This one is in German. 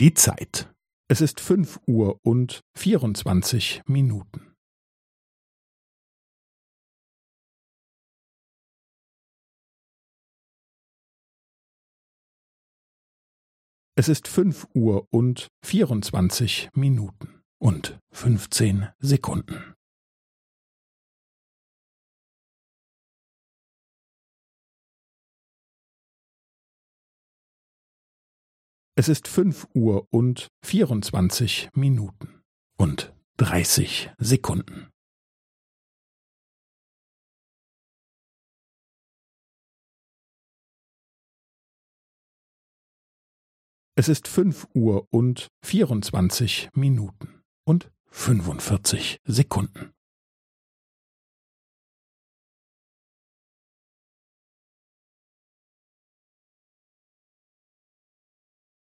Die Zeit. Es ist fünf Uhr und vierundzwanzig Minuten. Es ist fünf Uhr und vierundzwanzig Minuten und fünfzehn Sekunden. Es ist fünf Uhr und vierundzwanzig Minuten und dreißig Sekunden. Es ist fünf Uhr und vierundzwanzig Minuten und fünfundvierzig Sekunden.